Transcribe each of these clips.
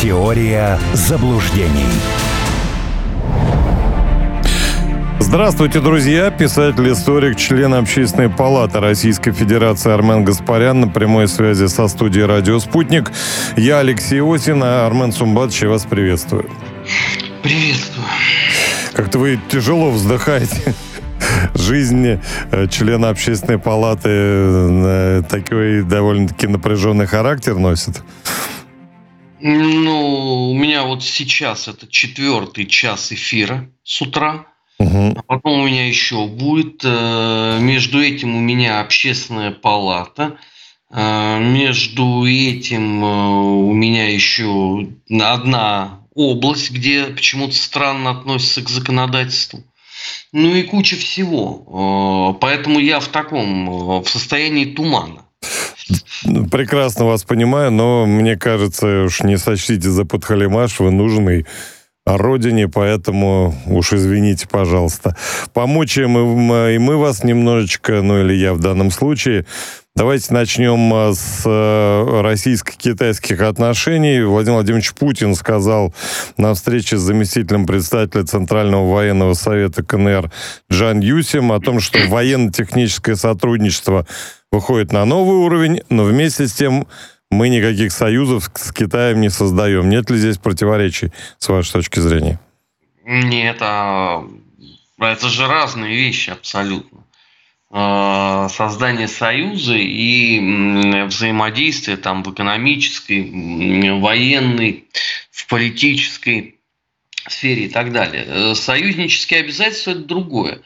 Теория заблуждений. Здравствуйте, друзья! Писатель-историк, член Общественной палаты Российской Федерации Армен Гаспарян на прямой связи со студией «Радио Спутник». Я Алексей Осин, а Армен Сумбатович, я вас приветствую. Приветствую. Как-то вы тяжело вздыхаете. Жизнь э, члена общественной палаты э, такой довольно-таки напряженный характер носит. Ну, у меня вот сейчас это четвертый час эфира с утра. Угу. А потом у меня еще будет. Э, между этим у меня общественная палата. Между этим у меня еще одна область, где почему-то странно относится к законодательству. Ну и куча всего. Э, поэтому я в таком, э, в состоянии тумана. Прекрасно вас понимаю, но мне кажется, уж не сочтите за подхалимаш, вы нужный родине, поэтому уж извините, пожалуйста. Помочь им и мы вас немножечко, ну или я в данном случае, Давайте начнем э, с э, российско-китайских отношений. Владимир Владимирович Путин сказал на встрече с заместителем председателя Центрального военного совета КНР Джан Юсим о том, что военно-техническое сотрудничество выходит на новый уровень, но вместе с тем мы никаких союзов с Китаем не создаем. Нет ли здесь противоречий, с вашей точки зрения? Нет, а это же разные вещи абсолютно. Э, создание союза и взаимодействие там в экономической, военной, в политической сфере и так далее. Э, союзнические обязательства – это другое.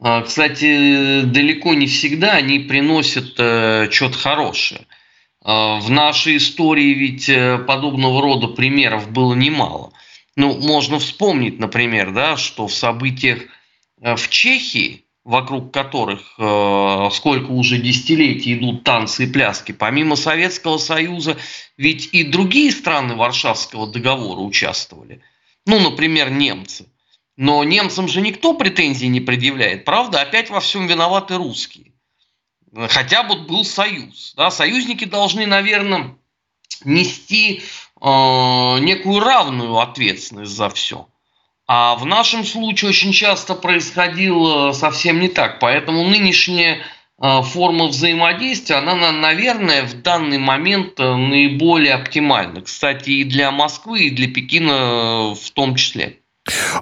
Э, кстати, далеко не всегда они приносят что-то хорошее. В нашей истории ведь подобного рода примеров было немало. Ну, можно вспомнить, например, да, что в событиях в Чехии вокруг которых э, сколько уже десятилетий идут танцы и пляски, помимо Советского Союза, ведь и другие страны Варшавского договора участвовали. Ну, например, немцы. Но немцам же никто претензий не предъявляет, правда? Опять во всем виноваты русские. Хотя бы был союз. Да? Союзники должны, наверное, нести э, некую равную ответственность за все. А в нашем случае очень часто происходило совсем не так. Поэтому нынешняя э, форма взаимодействия, она, наверное, в данный момент э, наиболее оптимальна. Кстати, и для Москвы, и для Пекина э, в том числе.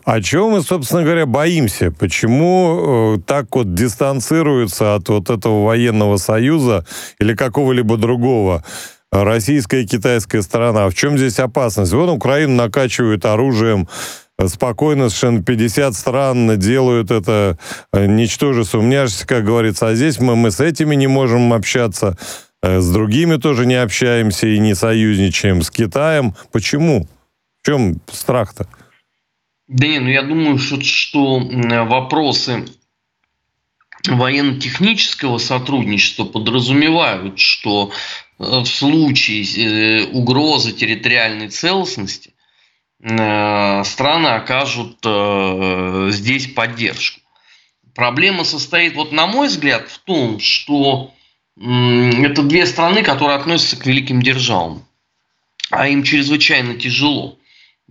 А чего мы, собственно говоря, боимся? Почему так вот дистанцируются от вот этого военного союза или какого-либо другого? Российская и китайская сторона. А в чем здесь опасность? Вот Украину накачивают оружием, спокойно совершенно 50 стран делают это, э, ничтоже сумняшься, как говорится. А здесь мы, мы с этими не можем общаться, э, с другими тоже не общаемся и не союзничаем, с Китаем. Почему? В чем страх-то? Да не, ну я думаю, что, что вопросы военно-технического сотрудничества подразумевают, что э, в случае угрозы территориальной целостности Э, страны окажут э, здесь поддержку. Проблема состоит, вот на мой взгляд, в том, что это две страны, которые относятся к великим державам, а им чрезвычайно тяжело э,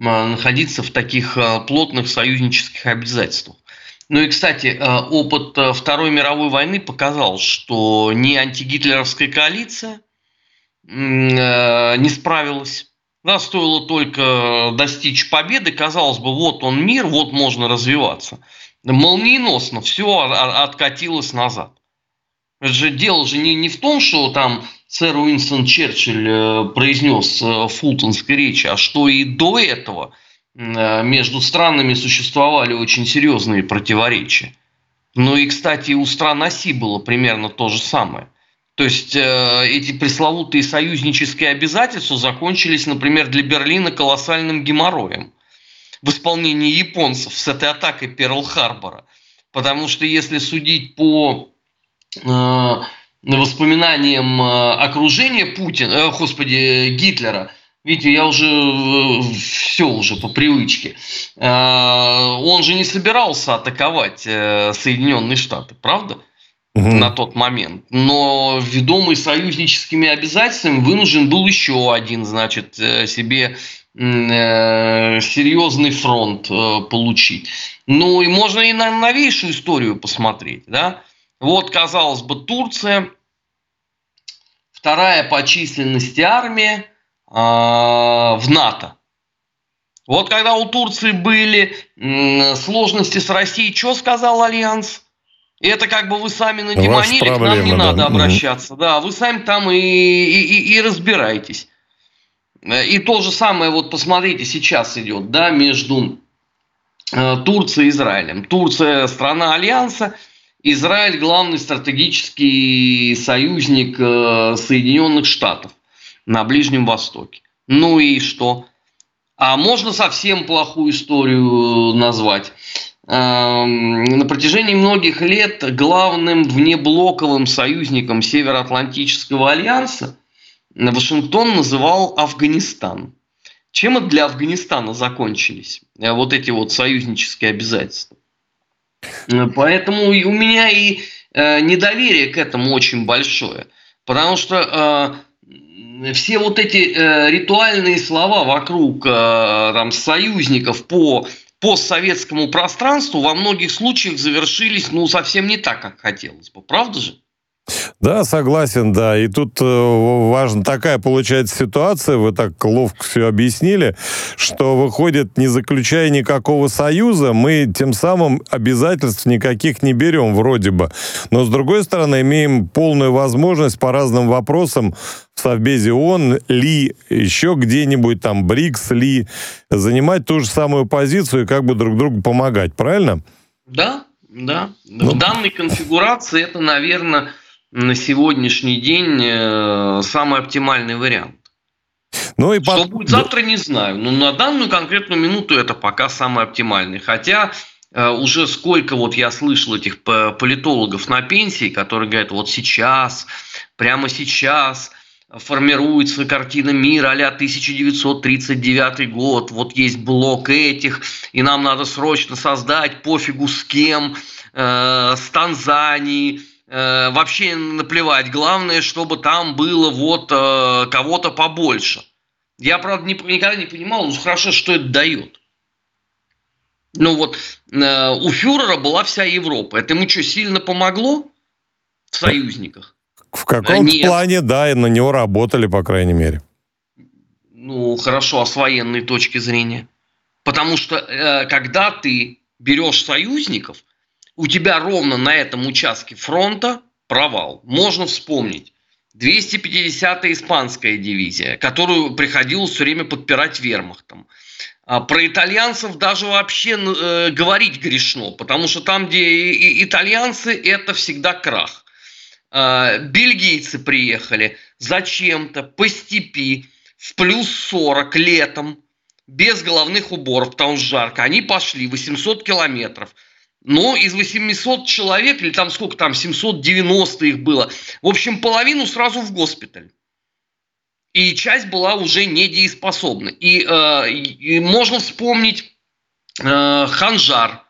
находиться в таких плотных союзнических обязательствах. Ну и, кстати, опыт Второй мировой войны показал, что ни антигитлеровская коалиция не справилась да, стоило только достичь победы, казалось бы, вот он мир, вот можно развиваться. Молниеносно все откатилось назад. Это же дело же не, не в том, что там сэр Уинстон Черчилль э, произнес в фултонской речи, а что и до этого э, между странами существовали очень серьезные противоречия. Ну и, кстати, у стран оси было примерно то же самое – то есть э, эти пресловутые союзнические обязательства закончились, например, для Берлина колоссальным геморроем в исполнении японцев с этой атакой Перл-Харбора. Потому что если судить по э, воспоминаниям э, окружения Путина, э, господи, Гитлера, видите, я уже э, все уже по привычке, э, он же не собирался атаковать Соединенные Штаты, правда? угу. на тот момент. Но ведомый союзническими обязательствами вынужден был еще один, значит, себе серьезный фронт получить. Ну и можно и на новейшую историю посмотреть. Да? Вот, казалось бы, Турция, вторая по численности армия в НАТО. Вот когда у Турции были сложности с Россией, что сказал Альянс? Это как бы вы сами надемонили, к нам не да. надо обращаться. Да, вы сами там и, и, и, и разбирайтесь. И то же самое, вот посмотрите, сейчас идет, да, между э, Турцией и Израилем. Турция страна Альянса, Израиль главный стратегический союзник э, Соединенных Штатов на Ближнем Востоке. Ну и что? А можно совсем плохую историю назвать. Эм, на протяжении многих лет главным внеблоковым союзником Североатлантического альянса Вашингтон называл Афганистан. Чем это для Афганистана закончились? Э, вот эти вот союзнические обязательства. Э, поэтому у меня и э, недоверие к этому очень большое. Потому что все вот эти э, ритуальные слова вокруг э, там, союзников по постсоветскому пространству во многих случаях завершились ну совсем не так, как хотелось бы. Правда же? Да, согласен, да. И тут э, важна такая получается ситуация, вы так ловко все объяснили, что выходит, не заключая никакого союза, мы тем самым обязательств никаких не берем вроде бы. Но с другой стороны, имеем полную возможность по разным вопросам в Совбезе ООН, Ли, еще где-нибудь там, БРИКС, Ли, занимать ту же самую позицию и как бы друг другу помогать, правильно? Да, да. Ну, в данной конфигурации это, наверное, на сегодняшний день э, самый оптимальный вариант. Ну и Что по... будет завтра, не знаю. Но на данную конкретную минуту это пока самый оптимальный. Хотя э, уже сколько вот я слышал этих политологов на пенсии, которые говорят, вот сейчас, прямо сейчас формируется картина мира а 1939 год, вот есть блок этих, и нам надо срочно создать, пофигу с кем, э, с Танзанией, Э, вообще наплевать. Главное, чтобы там было вот э, кого-то побольше. Я, правда, не, никогда не понимал, ну хорошо, что это дает. Ну вот, э, у фюрера была вся Европа. Это ему что, сильно помогло в союзниках? В каком-то плане, да, и на него работали, по крайней мере. Ну, хорошо, а с военной точки зрения? Потому что, э, когда ты берешь союзников – у тебя ровно на этом участке фронта провал. Можно вспомнить. 250-я испанская дивизия, которую приходилось все время подпирать вермахтом. А про итальянцев даже вообще э, говорить грешно, потому что там, где итальянцы, это всегда крах. Э, бельгийцы приехали зачем-то по степи в плюс 40 летом, без головных уборов, что жарко. Они пошли 800 километров – но из 800 человек, или там сколько там, 790 их было, в общем, половину сразу в госпиталь. И часть была уже недееспособна. И, э, и можно вспомнить э, Ханжар,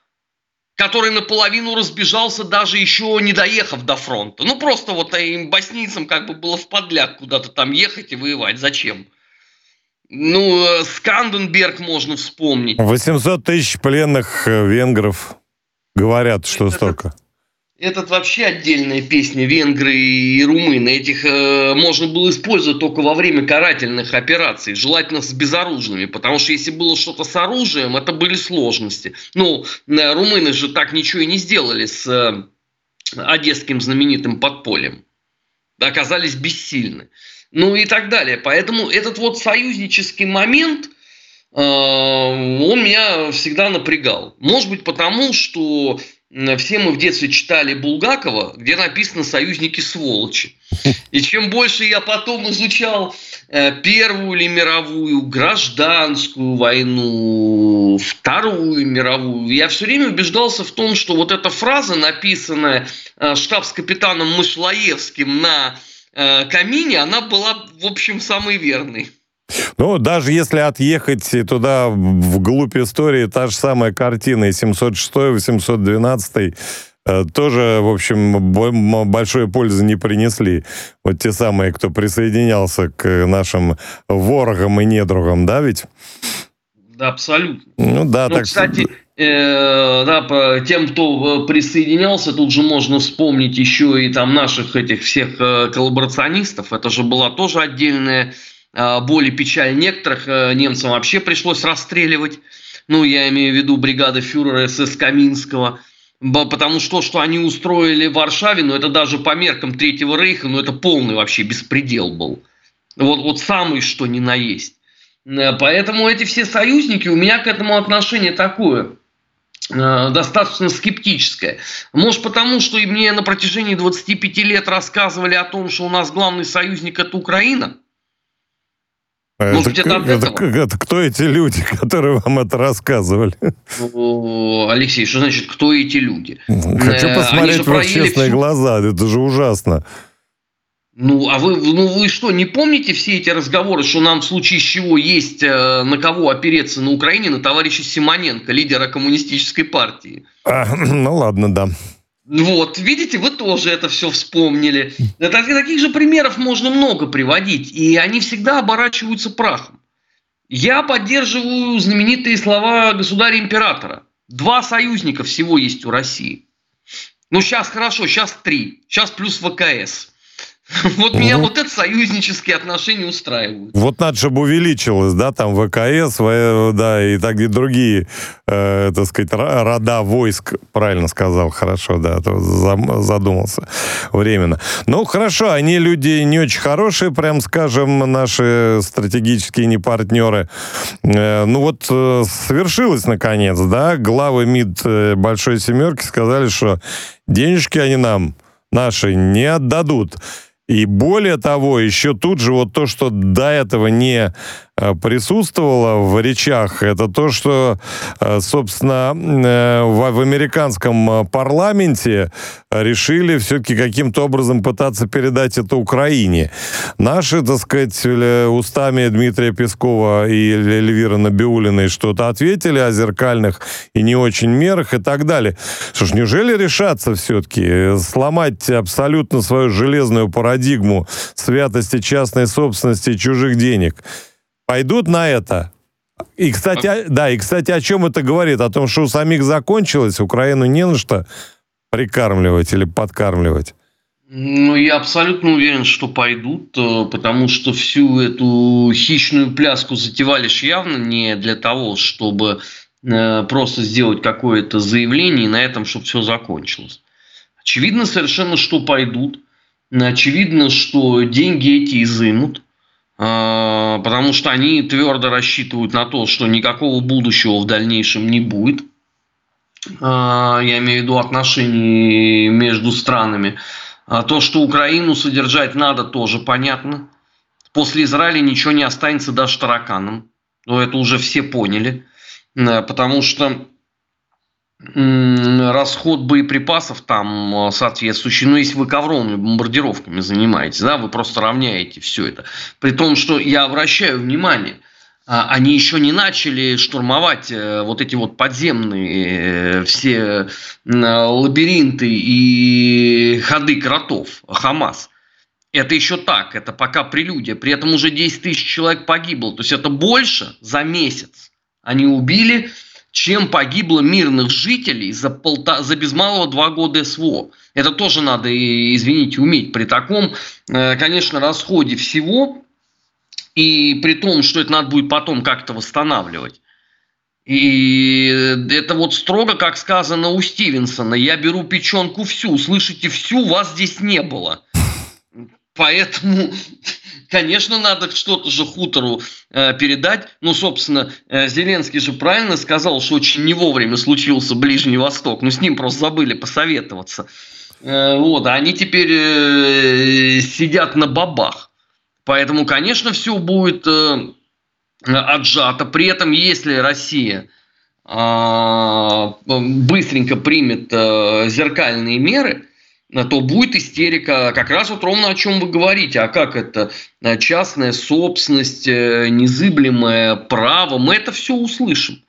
который наполовину разбежался, даже еще не доехав до фронта. Ну, просто вот им боснийцам как бы было в подляк куда-то там ехать и воевать. Зачем? Ну, э, Сканденберг можно вспомнить. 800 тысяч пленных э, венгров. Говорят, что этот, столько. Этот вообще отдельная песня венгры и румыны. Этих э, можно было использовать только во время карательных операций, желательно с безоружными, потому что если было что-то с оружием, это были сложности. Ну, э, румыны же так ничего и не сделали с э, одесским знаменитым подпольем. Оказались бессильны. Ну и так далее. Поэтому этот вот союзнический момент – он меня всегда напрягал. Может быть, потому что все мы в детстве читали Булгакова, где написано «союзники сволочи». И чем больше я потом изучал э, Первую или мировую, гражданскую войну, Вторую мировую, я все время убеждался в том, что вот эта фраза, написанная э, штабс-капитаном Мышлоевским на камине, она была, в общем, самой верной. Ну, даже если отъехать туда, вглубь истории, та же самая картина, и 706 812 э, тоже, в общем, большой пользы не принесли. Вот те самые, кто присоединялся к нашим ворогам и недругам, да, ведь? Да, абсолютно. Ну да, ну, так... Кстати, э, да, по тем, кто э, присоединялся, тут же можно вспомнить еще и там наших этих всех коллаборационистов. Это же была тоже отдельная боль и печаль некоторых. Э, немцам вообще пришлось расстреливать. Ну, я имею в виду бригады фюрера СС Каминского. Потому что, что они устроили в Варшаве, ну, это даже по меркам Третьего Рейха, ну, это полный вообще беспредел был. Вот, вот самый что ни на есть. Э, поэтому эти все союзники, у меня к этому отношение такое э, достаточно скептическое. Может потому, что и мне на протяжении 25 лет рассказывали о том, что у нас главный союзник это Украина. А Может это, быть, это, кто эти люди, которые вам это рассказывали? Алексей, что значит, кто эти люди? Хочу э, посмотреть в честные всю... глаза, это же ужасно. Ну, а вы, ну, вы что, не помните все эти разговоры, что нам в случае чего есть э, на кого опереться на Украине, на товарища Симоненко, лидера коммунистической партии? А, ну, ладно, да. Вот, видите, вы тоже это все вспомнили. Это, таких же примеров можно много приводить, и они всегда оборачиваются прахом. Я поддерживаю знаменитые слова государя-императора. Два союзника всего есть у России. Ну, сейчас хорошо, сейчас три. Сейчас плюс ВКС. Вот меня вот это союзнические отношения устраивают. Вот надо, чтобы увеличилось, да, там ВКС, да, и так и другие, э, так сказать, рода войск, правильно сказал, хорошо, да, задумался временно. Ну, хорошо, они люди не очень хорошие, прям скажем, наши стратегические не партнеры. Э, ну вот э, свершилось наконец, да, главы МИД э, Большой Семерки сказали, что денежки они нам наши не отдадут. И более того, еще тут же вот то, что до этого не Э, присутствовало в речах, это то, что, э, собственно, э, в, американском парламенте решили все-таки каким-то образом пытаться передать это Украине. Наши, так сказать, устами Дмитрия Пескова и Эльвиры Набиулиной что-то ответили о зеркальных и не очень мерах и так далее. Что ж, неужели решаться все-таки сломать абсолютно свою железную парадигму святости частной собственности чужих денег? пойдут на это. И, кстати, а, да, и, кстати, о чем это говорит? О том, что у самих закончилось, Украину не на что прикармливать или подкармливать. Ну, я абсолютно уверен, что пойдут, э, потому что всю эту хищную пляску затевали явно не для того, чтобы э, просто сделать какое-то заявление и на этом, чтобы все закончилось. Очевидно совершенно, что пойдут. Очевидно, что деньги эти изымут. А, потому что они твердо рассчитывают на то, что никакого будущего в дальнейшем не будет. А, я имею в виду отношений между странами. А то, что Украину содержать надо, тоже понятно. После Израиля ничего не останется даже тараканом. Но это уже все поняли. Потому что расход боеприпасов там э, соответствующий, ну, если вы ковровыми бомбардировками занимаетесь, да, вы просто равняете все это. При том, что я обращаю внимание, а, они еще не начали штурмовать э, вот эти вот подземные э, все лабиринты и ходы кротов Хамас. Это еще так, это пока прелюдия. При этом уже 10 тысяч человек погибло. То есть это больше за месяц. Они убили чем погибло мирных жителей за, полта, за без малого два года СВО. Это тоже надо, извините, уметь. При таком, э, конечно, расходе всего, и при том, что это надо будет потом как-то восстанавливать. И это вот строго, как сказано у Стивенсона, я беру печенку всю, слышите, всю вас здесь не было. Поэтому Конечно, надо что-то же хутору э, передать. Ну, собственно, э, Зеленский же правильно сказал, что очень не вовремя случился Ближний Восток. Ну, с ним просто забыли посоветоваться. Э, вот, а они теперь сидят на бабах. Поэтому, конечно, все будет отжато. При этом, если Россия э, быстренько примет зеркальные меры – то будет истерика. Как раз вот ровно о чем вы говорите. А как это? Э, частная собственность, э, незыблемое право. Мы это все услышим.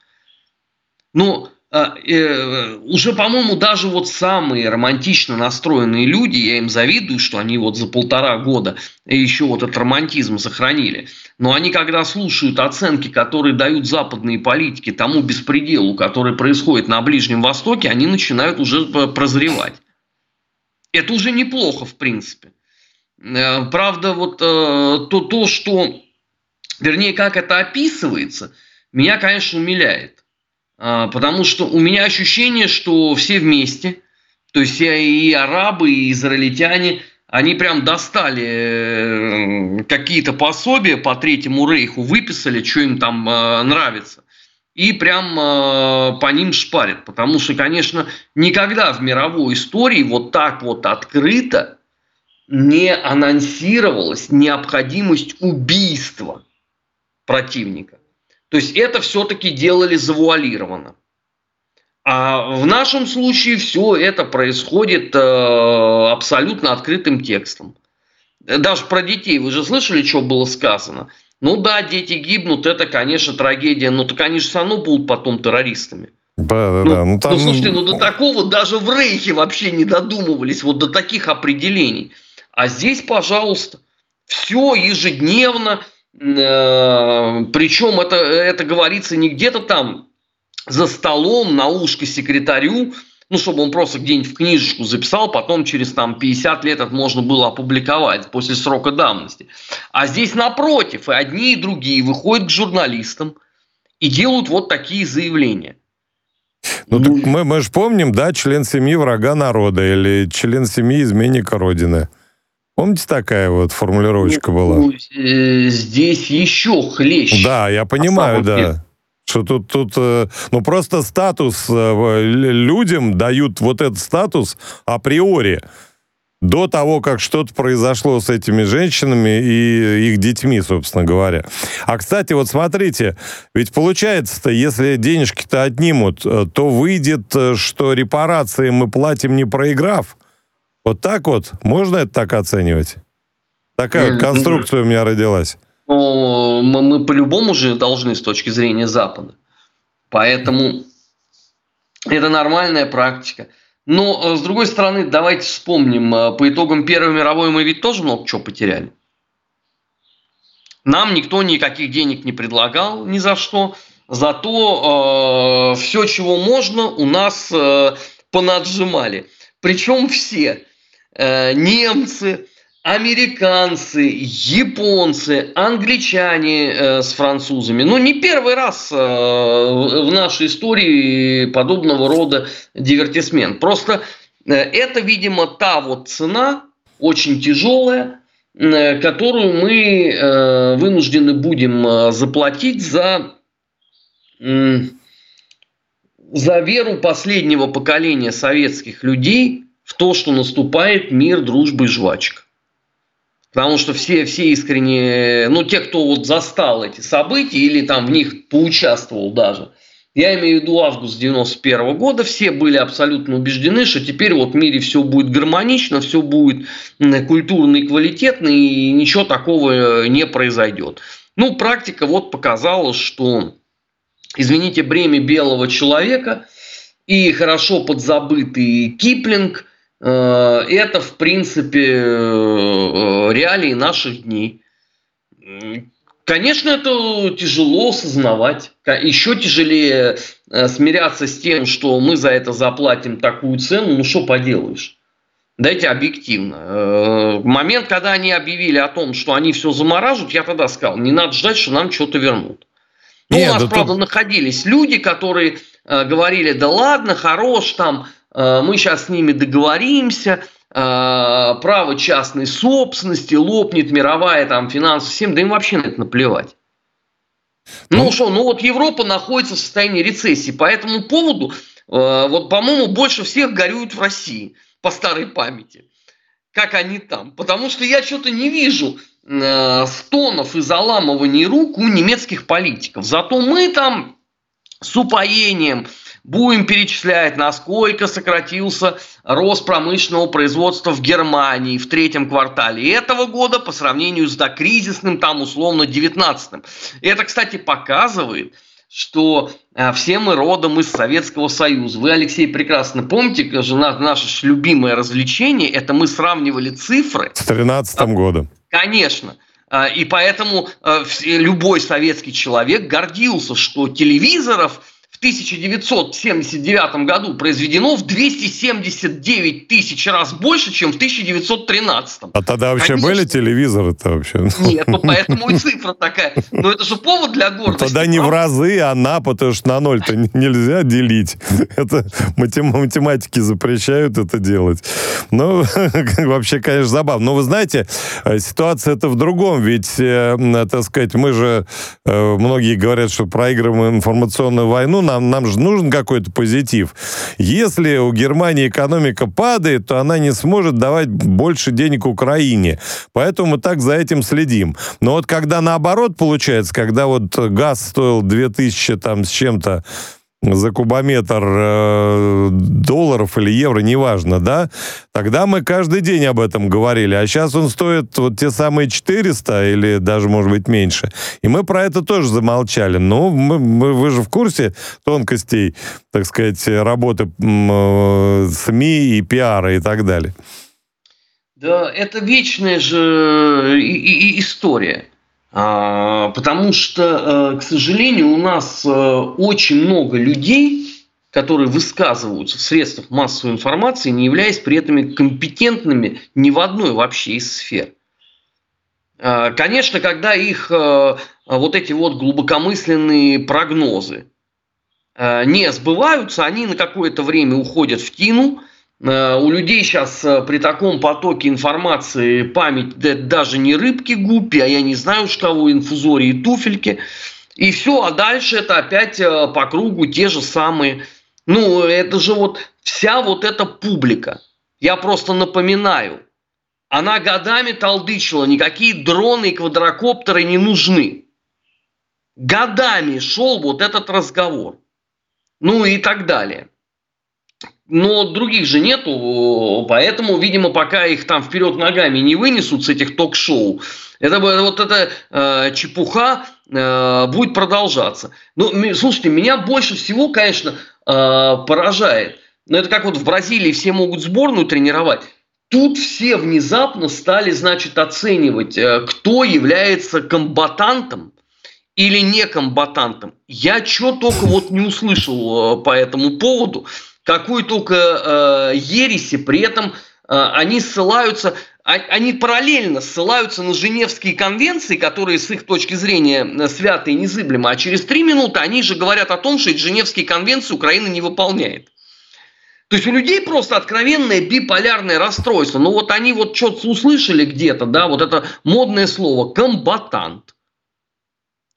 Но а, э, уже, по-моему, даже вот самые романтично настроенные люди, я им завидую, что они вот за полтора года еще вот этот романтизм сохранили. Но они, когда слушают оценки, которые дают западные политики тому беспределу, который происходит на Ближнем Востоке, они начинают уже прозревать. Это уже неплохо, в принципе. Э, правда, вот э, то, то, что, вернее, как это описывается, меня, конечно, умиляет. А, потому что у меня ощущение, что все вместе, то есть и арабы, и израильтяне, они прям достали э, какие-то пособия по Третьему Рейху, выписали, что им там нравится, и прям э, по ним шпарят. Потому что, конечно, никогда в мировой истории вот так вот открыто не анонсировалась необходимость убийства противника. То есть это все-таки делали завуалированно. А в нашем случае все это происходит э, абсолютно открытым текстом. Даже про детей, вы же слышали, что было сказано? Ну да, дети гибнут, это, конечно, трагедия, но так они же все равно будут потом террористами. Да, да, ну, да. Ну, там... ну, слушайте, ну до такого даже в Рейхе вообще не додумывались, вот до таких определений. А здесь, пожалуйста, все ежедневно, Э, Причем это, это говорится не где-то там за столом на ушко секретарю, ну, чтобы он просто где-нибудь в книжечку записал, потом через там 50 лет это можно было опубликовать после срока давности. А здесь напротив, и одни, и другие выходят к журналистам и делают вот такие заявления. Ну, ну мы, мы же помним, да, член семьи врага народа или член семьи изменника Родины. Помните, такая вот формулировочка ну, была? Э, здесь еще хлеще. Да, я понимаю, да. Что тут, тут, э, ну просто статус э, людям дают вот этот статус априори до того, как что-то произошло с этими женщинами и их детьми, собственно говоря. А, кстати, вот смотрите, ведь получается-то, если денежки-то отнимут, то выйдет, что репарации мы платим не проиграв, вот так вот? Можно это так оценивать? Такая конструкция у меня родилась. Ну, мы, мы по-любому же должны с точки зрения Запада. Поэтому это нормальная практика. Но, э, с другой стороны, давайте вспомним, э, по итогам Первой мировой мы ведь тоже много чего потеряли. Нам никто никаких денег не предлагал ни за что. Зато э, все, чего можно, у нас э, понаджимали. Причем все. Э, немцы, американцы, японцы, англичане э, с французами. Ну, не первый раз э, в нашей истории подобного рода дивертисмент. Просто это, видимо, та вот цена, очень тяжелая, которую мы вынуждены будем заплатить за, за веру последнего поколения советских людей в то, что наступает мир, дружбы и жвачка. Потому что все, все искренне, ну, те, кто вот застал эти события или там в них поучаствовал даже, я имею в виду август 91 года, все были абсолютно убеждены, что теперь вот в мире все будет гармонично, все будет культурно и квалитетно, и ничего такого не произойдет. Ну, практика вот показала, что, извините, бремя белого человека и хорошо подзабытый Киплинг – Э, это, в принципе, э, реалии наших дней. Конечно, это тяжело осознавать. Еще тяжелее э, смиряться с тем, что мы за это заплатим такую цену. Ну, что поделаешь? Дайте объективно. Момент, когда они объявили о том, что они все замораживают, я тогда сказал, не надо ждать, что нам что-то вернут. Ну, у нас, да правда, тут... находились люди, которые говорили, да ладно, хорош там, Э, мы сейчас с ними договоримся, э, право частной собственности, лопнет мировая там финансовая система, да им вообще на это наплевать. Ну, ну что, ну вот Европа находится в состоянии рецессии, по этому поводу, э, вот, по-моему, больше всех горюют в России, по старой памяти, как они там. Потому что я что-то не вижу стонов и заламываний рук у немецких политиков. Зато мы там с упоением – Будем перечислять, насколько сократился рост промышленного производства в Германии в третьем квартале этого года по сравнению с докризисным, там условно, 19 Это, кстати, показывает, что а, все мы родом из Советского Союза. Вы, Алексей, прекрасно помните, жена, наше любимое развлечение, это мы сравнивали цифры. С 13 а, годом. Конечно. А, и поэтому любой советский человек гордился, что телевизоров 1979 году произведено в 279 тысяч раз больше, чем в 1913. А тогда вообще Конечно. были телевизоры-то вообще? Нет, ну поэтому и цифра такая. Но это же повод для гордости. Тогда не в разы, а на, потому что на ноль-то нельзя делить. Это математики запрещают это делать. Ну, вообще, конечно, забавно. Но вы знаете, э, ситуация это в другом. Ведь, э, так сказать, мы же, э, многие говорят, что проигрываем информационную войну, нам, нам же нужен какой-то позитив. Если у Германии экономика падает, то она не сможет давать больше денег Украине. Поэтому мы так за этим следим. Но вот когда наоборот получается, когда вот газ стоил 2000 там с чем-то за кубометр э, долларов или евро, неважно, да, тогда мы каждый день об этом говорили, а сейчас он стоит вот те самые 400 или даже, может быть, меньше. И мы про это тоже замолчали. Ну, мы, мы, вы же в курсе тонкостей, так сказать, работы э, СМИ и пиара и так далее. Да, это вечная же история. А, потому что, э, к сожалению, у нас э, очень много людей, которые высказываются в средствах массовой информации, не являясь при этом компетентными ни в одной вообще из сфер. А, конечно, когда их э, вот эти вот глубокомысленные прогнозы не сбываются, они на какое-то время уходят в тину – Э, у людей сейчас э, при таком потоке информации память даже не рыбки гуппи, а я не знаю уж кого, инфузории туфельки. И все, а дальше это опять э, по кругу те же самые. Ну, это же вот вся вот эта публика. Я просто напоминаю, она годами толдычила, никакие дроны и квадрокоптеры не нужны. Годами шел вот этот разговор. Ну и так далее но других же нету, поэтому, видимо, пока их там вперед ногами не вынесут с этих ток-шоу, это вот эта э, чепуха э, будет продолжаться. Ну, слушайте, меня больше всего, конечно, э, поражает. Но это как вот в Бразилии все могут сборную тренировать. Тут все внезапно стали, значит, оценивать, э, кто является комбатантом или не комбатантом. Я что только вот не услышал э, по этому поводу какую только э, ереси, при этом э, они ссылаются, а, они параллельно ссылаются на Женевские конвенции, которые с их точки зрения э, святы и незыблемы, а через три минуты они же говорят о том, что эти Женевские конвенции Украина не выполняет. То есть у людей просто откровенное биполярное расстройство. Ну вот они вот что-то услышали где-то, да, вот это модное слово «комбатант».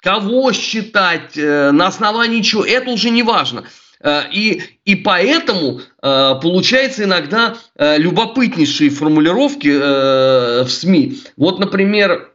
Кого считать, э, на основании чего, это уже не важно. Э, и, и поэтому э, получается иногда э, любопытнейшие формулировки в СМИ. Вот, например...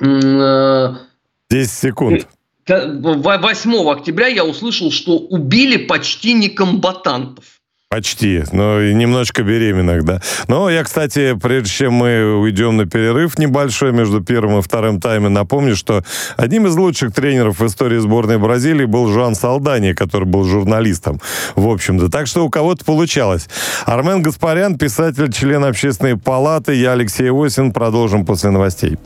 10 секунд. 8 октября я услышал, что убили почти не комбатантов. Почти, но немножко беременных, да. Но я, кстати, прежде чем мы уйдем на перерыв небольшой между первым и вторым таймом, напомню, что одним из лучших тренеров в истории сборной Бразилии был Жан Салдани, который был журналистом, в общем-то. Так что у кого-то получалось. Армен Гаспарян, писатель, член общественной палаты, я Алексей Осин. Продолжим после новостей.